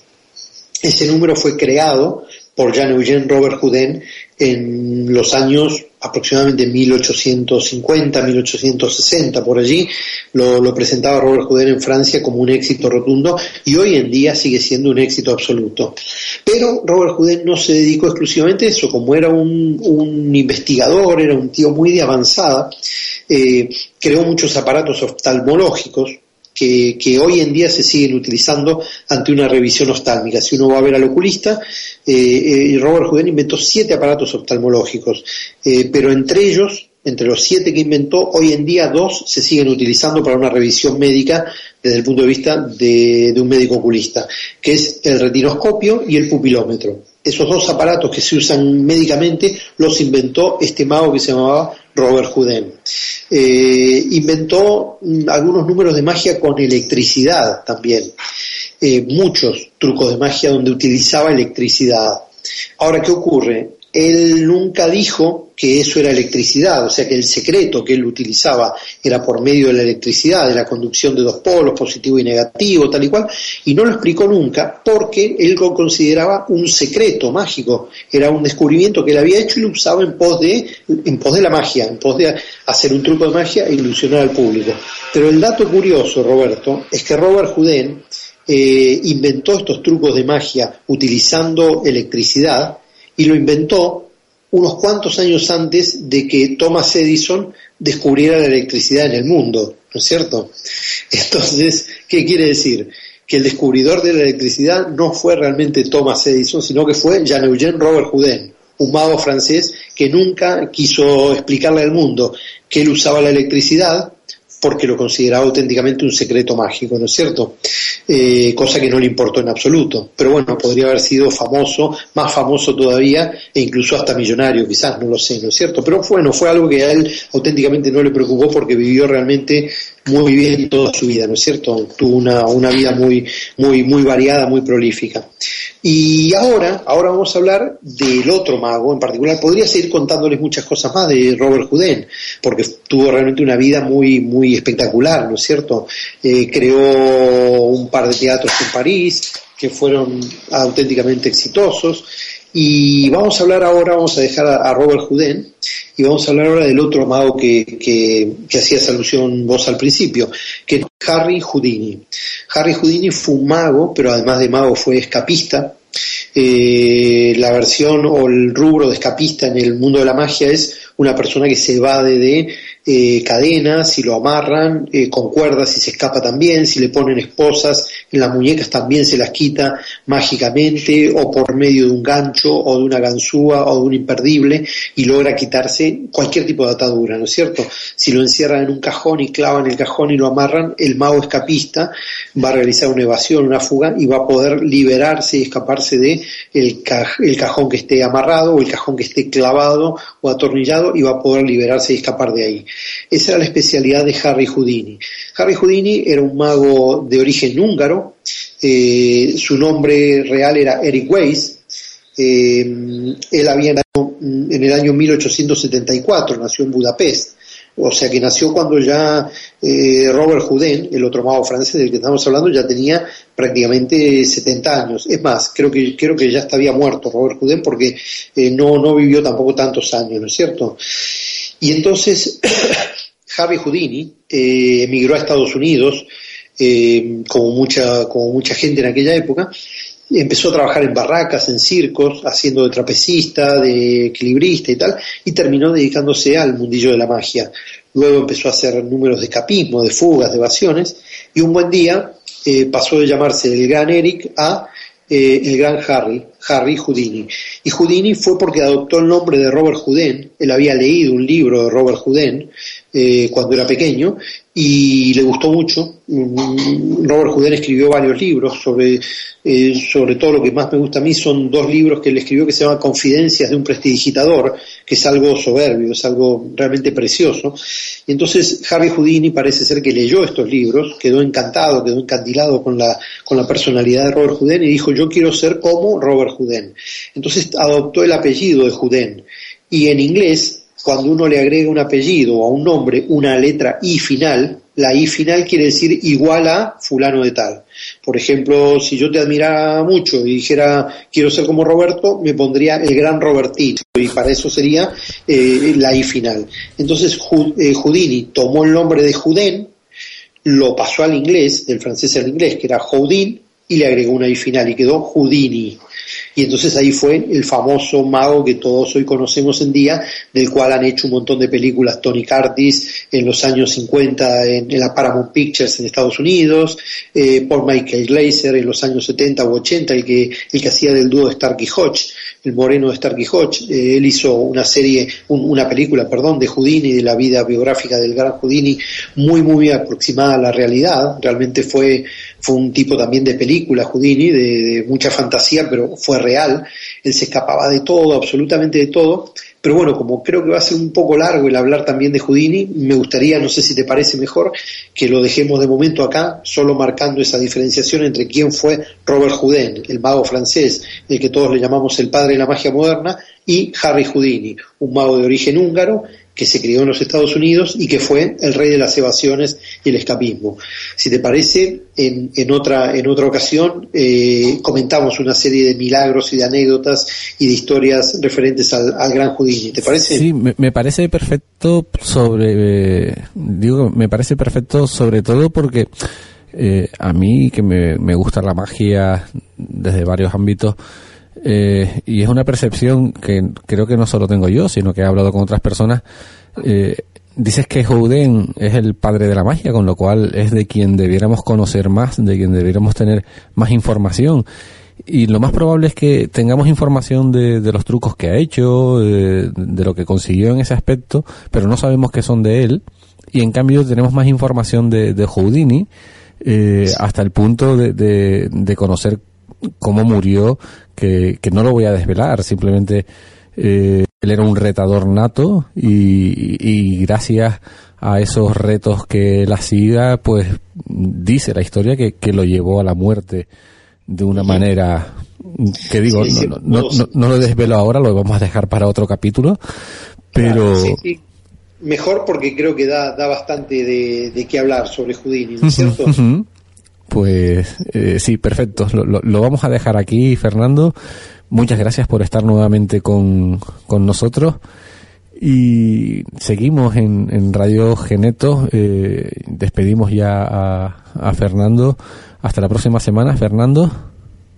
Ese número fue creado por Jean-Eugène Robert Houdin en los años aproximadamente 1850, 1860, por allí, lo, presentaba Robert Houdin en Francia como un éxito rotundo y hoy en día sigue siendo un éxito absoluto. Pero Robert Houdin no se dedicó exclusivamente a eso, como era un, investigador, era un tío muy de avanzada, eh, creó muchos aparatos oftalmológicos, que, hoy en día se siguen utilizando ante una revisión oftálmica. Si uno va a ver al oculista, eh, eh Robert Houdin inventó siete aparatos oftalmológicos, eh, pero entre ellos, entre los siete que inventó, hoy en día dos se siguen utilizando para una revisión médica desde el punto de vista de, un médico oculista, que es el retinoscopio y el pupilómetro. Esos dos aparatos que se usan médicamente los inventó este mago que se llamaba Robert Houdin. Inventó mm, algunos números de magia con electricidad también, eh, muchos trucos de magia donde utilizaba electricidad. Ahora, ¿qué ocurre? él nunca dijo que eso era electricidad, o sea que el secreto que él utilizaba era por medio de la electricidad, de la conducción de dos polos, positivo y negativo, tal y cual, y no lo explicó nunca porque él lo consideraba un secreto mágico, era un descubrimiento que él había hecho y lo usaba en pos de, en pos de la magia, en pos de hacer un truco de magia e ilusionar al público. Pero el dato curioso, Roberto, es que Robert Houdin eh, inventó estos trucos de magia utilizando electricidad, y lo inventó unos cuantos años antes de que Thomas Edison descubriera la electricidad en el mundo, ¿no es cierto? *laughs* Entonces, ¿qué quiere decir? Que el descubridor de la electricidad no fue realmente Thomas Edison, sino que fue Jean-Eugène Robert Houdin, un mago francés que nunca quiso explicarle al mundo que él usaba la electricidad porque lo consideraba auténticamente un secreto mágico, ¿no es cierto? Eh, cosa que no le importó en absoluto. Pero bueno, podría haber sido famoso, más famoso todavía, e incluso hasta millonario, quizás, no lo sé, ¿no es cierto? Pero bueno, fue algo que a él auténticamente no le preocupó porque vivió realmente muy bien toda su vida, ¿no es cierto? Tuvo una, una vida muy, muy, muy variada, muy prolífica. Y ahora, ahora vamos a hablar del otro mago en particular. Podría seguir contándoles muchas cosas más de Robert Houdin, porque tuvo realmente una vida muy, muy espectacular, ¿no es cierto? Eh, creó un par de teatros en París que fueron auténticamente exitosos. Y vamos a hablar ahora, vamos a dejar a, Robert Houdin y vamos a hablar ahora del otro mago que, que, que hacías alusión vos al principio, que es Harry Houdini. Harry Houdini fue un mago, pero además de mago fue escapista. Eh, la versión o el rubro de escapista en el mundo de la magia es una persona que se evade de eh, cadenas, si lo amarran eh, con cuerdas y se escapa también, si le ponen esposas en las muñecas también se las quita mágicamente o por medio de un gancho o de una ganzúa o de un imperdible y logra quitarse cualquier tipo de atadura, ¿no es cierto? Si lo encierran en un cajón y clavan el cajón y lo amarran, el mago escapista va a realizar una evasión, una fuga y va a poder liberarse y escaparse de el, el cajón que esté amarrado o el cajón que esté clavado o atornillado y va a poder liberarse y escapar de ahí. Esa era la especialidad de Harry Houdini. Harry Houdini era un mago de origen húngaro, eh, su nombre real era Eric Weiss, eh, él había nacido en el año 1874, nació en Budapest, o sea que nació cuando ya eh, Robert Houdin, el otro mago francés del que estamos hablando, ya tenía prácticamente 70 años. Es más, creo que, creo que ya estaba muerto Robert Houdin porque no, no vivió tampoco tantos años, ¿no es cierto? Y entonces *coughs* Harvey Houdini eh, emigró a Estados Unidos, eh, como, mucha, como mucha gente en aquella época, empezó a trabajar en barracas, en circos, haciendo de trapecista, de equilibrista y tal, y terminó dedicándose al mundillo de la magia. Luego empezó a hacer números de escapismo, de fugas, de evasiones, y un buen día eh, pasó de llamarse el gran Eric a eh, el gran Harry, Harry Houdini. Y Houdini fue porque adoptó el nombre de Robert Houdin, él había leído un libro de Robert Houdin eh, cuando era pequeño y le gustó mucho. Mm, Robert Houdin escribió varios libros sobre, eh, sobre todo lo que más me gusta a mí son dos libros que él escribió que se llaman Confidencias de un prestidigitador, que es algo soberbio, es algo realmente precioso. Y entonces Harry Houdini parece ser que leyó estos libros, quedó encantado, quedó encandilado con la, con la personalidad de Robert Houdin y dijo yo quiero ser como Robert Houdin. Entonces adoptó el apellido de Houdin. Y en inglés cuando uno le agrega un apellido o a un nombre una letra I final, la I final quiere decir igual a fulano de tal. Por ejemplo, si yo te admirara mucho y dijera quiero ser como Roberto, me pondría el gran Robertito y para eso sería eh, la I final. Entonces eh, Houdini tomó el nombre de Houdin, lo pasó al inglés, del francés al inglés, que era Houdin, y le agregó una I final y quedó Houdini. Y entonces ahí fue el famoso mago que todos hoy conocemos en día, del cual han hecho un montón de películas Tony Curtis en los años 50 en, la Paramount Pictures en Estados Unidos, eh, por Michael Glazer en los años 70 u 80, el que, el que hacía del dúo Starkey Hodge, el moreno de Starkey Hodge. Eh, él hizo una serie, una película, perdón, de Houdini, de la vida biográfica del gran Houdini, muy, muy aproximada a la realidad. Realmente fue, fue un tipo también de película, Houdini, de, de mucha fantasía, pero fue real, él se escapaba de todo, absolutamente de todo, pero bueno, como creo que va a ser un poco largo el hablar también de Houdini, me gustaría, no sé si te parece mejor, que lo dejemos de momento acá, solo marcando esa diferenciación entre quién fue Robert Houdin, el mago francés, el que todos le llamamos el padre de la magia moderna, y Harry Houdini, un mago de origen húngaro que se crió en los Estados Unidos y que fue el rey de las evasiones y el escapismo. Si te parece, en, en otra, en otra ocasión eh, comentamos una serie de milagros y de anécdotas y de historias referentes al, gran Houdini. ¿Te parece? Sí, me, parece perfecto sobre, digo, me parece perfecto sobre todo porque eh, a mí que me, me gusta la magia desde varios ámbitos, eh, y es una percepción que creo que no solo tengo yo, sino que he hablado con otras personas. Eh, dices que Houdin es el padre de la magia, con lo cual es de quien debiéramos conocer más, de quien debiéramos tener más información. Y lo más probable es que tengamos información de, los trucos que ha hecho, de, lo que consiguió en ese aspecto, pero no sabemos que son de él. Y en cambio tenemos más información de, de Houdini, eh, hasta el punto de, de, conocer cómo murió, que, que no lo voy a desvelar, simplemente eh, él era un retador nato y, y, gracias a esos retos que él hacía, pues dice la historia que, que lo llevó a la muerte de una manera que digo, no, no, no, no, lo desvelo ahora, lo vamos a dejar para otro capítulo, pero... Mejor porque creo que da, da bastante de, de qué hablar sobre Houdini, ¿no es cierto? Pues eh, sí, perfecto. Lo, vamos a dejar aquí, Fernando. Muchas gracias por estar nuevamente con, con nosotros. Y seguimos en, en Radio Geneto. Eh, despedimos ya a, a, Fernando. Hasta la próxima semana, Fernando.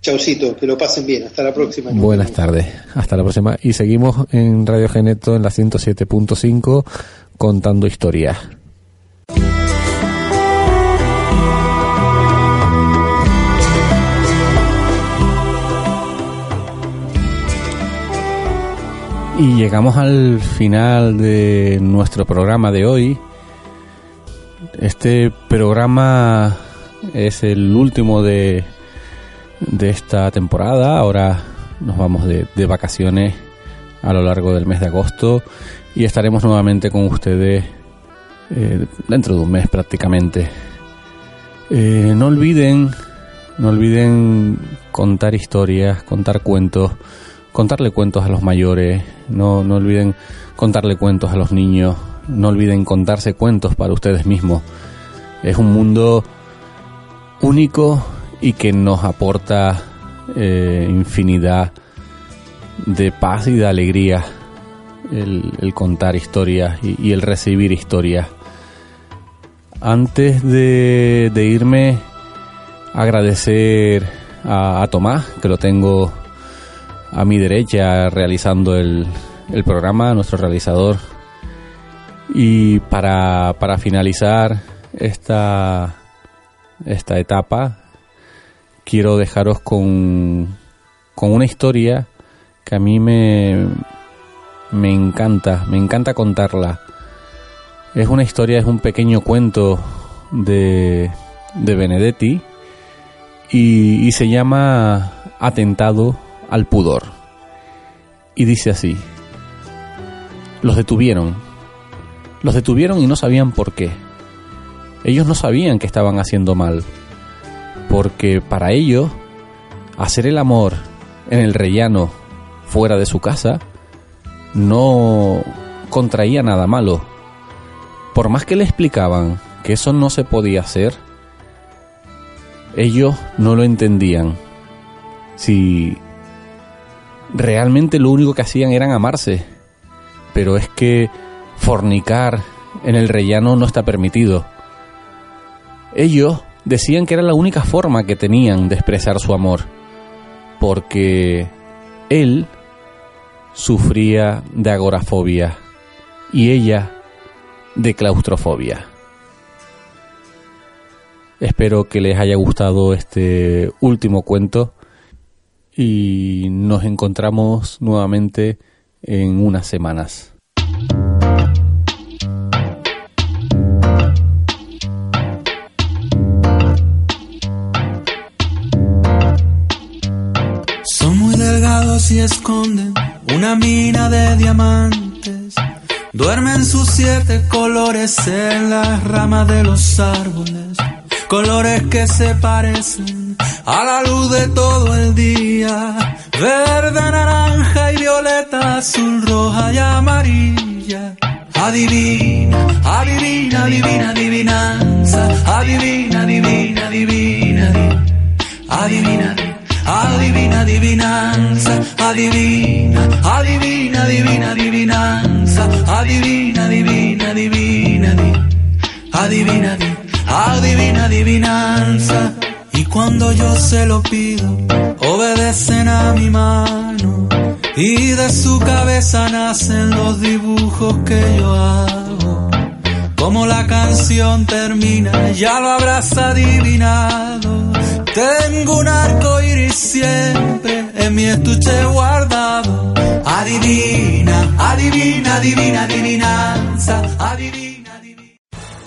Chaucito, que lo pasen bien. Hasta la próxima. Buenas tardes. Hasta la próxima. Y seguimos en Radio Geneto en la 107.5 contando historias. Y llegamos al final de nuestro programa de hoy. Este programa es el último de, de esta temporada. Ahora nos vamos de, vacaciones a lo largo del mes de agosto y estaremos nuevamente con ustedes eh, dentro de un mes prácticamente. Eh, no olviden, no olviden contar historias, contar cuentos contarle cuentos a los mayores, no, no olviden contarle cuentos a los niños, no olviden contarse cuentos para ustedes mismos. Es un mundo único y que nos aporta eh, infinidad de paz y de alegría el, contar historias y, el recibir historias. Antes de, irme, agradecer a, a Tomás, que lo tengo a mi derecha realizando el, el programa, nuestro realizador. Y para, para finalizar esta, esta etapa, quiero dejaros con, con una historia que a mí me, me encanta, me encanta contarla. Es una historia, es un pequeño cuento de, de Benedetti y, y se llama Atentado al pudor. Y dice así, los detuvieron. Los detuvieron y no sabían por qué. Ellos no sabían que estaban haciendo mal, porque para ellos hacer el amor en el rellano fuera de su casa no contraía nada malo. Por más que le explicaban que eso no se podía hacer, ellos no lo entendían. Si realmente lo único que hacían eran amarse. Pero es que fornicar en el rellano no está permitido. Ellos decían que era la única forma que tenían de expresar su amor, porque él sufría de agorafobia y ella de claustrofobia. Espero que les haya gustado este último cuento y nos encontramos nuevamente en unas semanas. Son muy delgados y esconden una mina de diamantes. Duermen sus siete colores en las ramas de los árboles, colores que se parecen a la luz de todo el día, verde, naranja y violeta, azul, roja y amarilla. Adivina, adivina, divina, adivinanza, adivina, adivina, divina, adivina, adivina, adivinanza, adivina, adivina, divina, adivinanza, adivina, divina, divina, adivina, adivina, adivinanza. Cuando yo se lo pido, obedecen a mi mano. Y de su cabeza nacen los dibujos que yo hago. Como la canción termina, ya lo habrás adivinado. Tengo un arco iris siempre en mi estuche guardado. Adivina, adivina, adivina, adivinanza, adivina.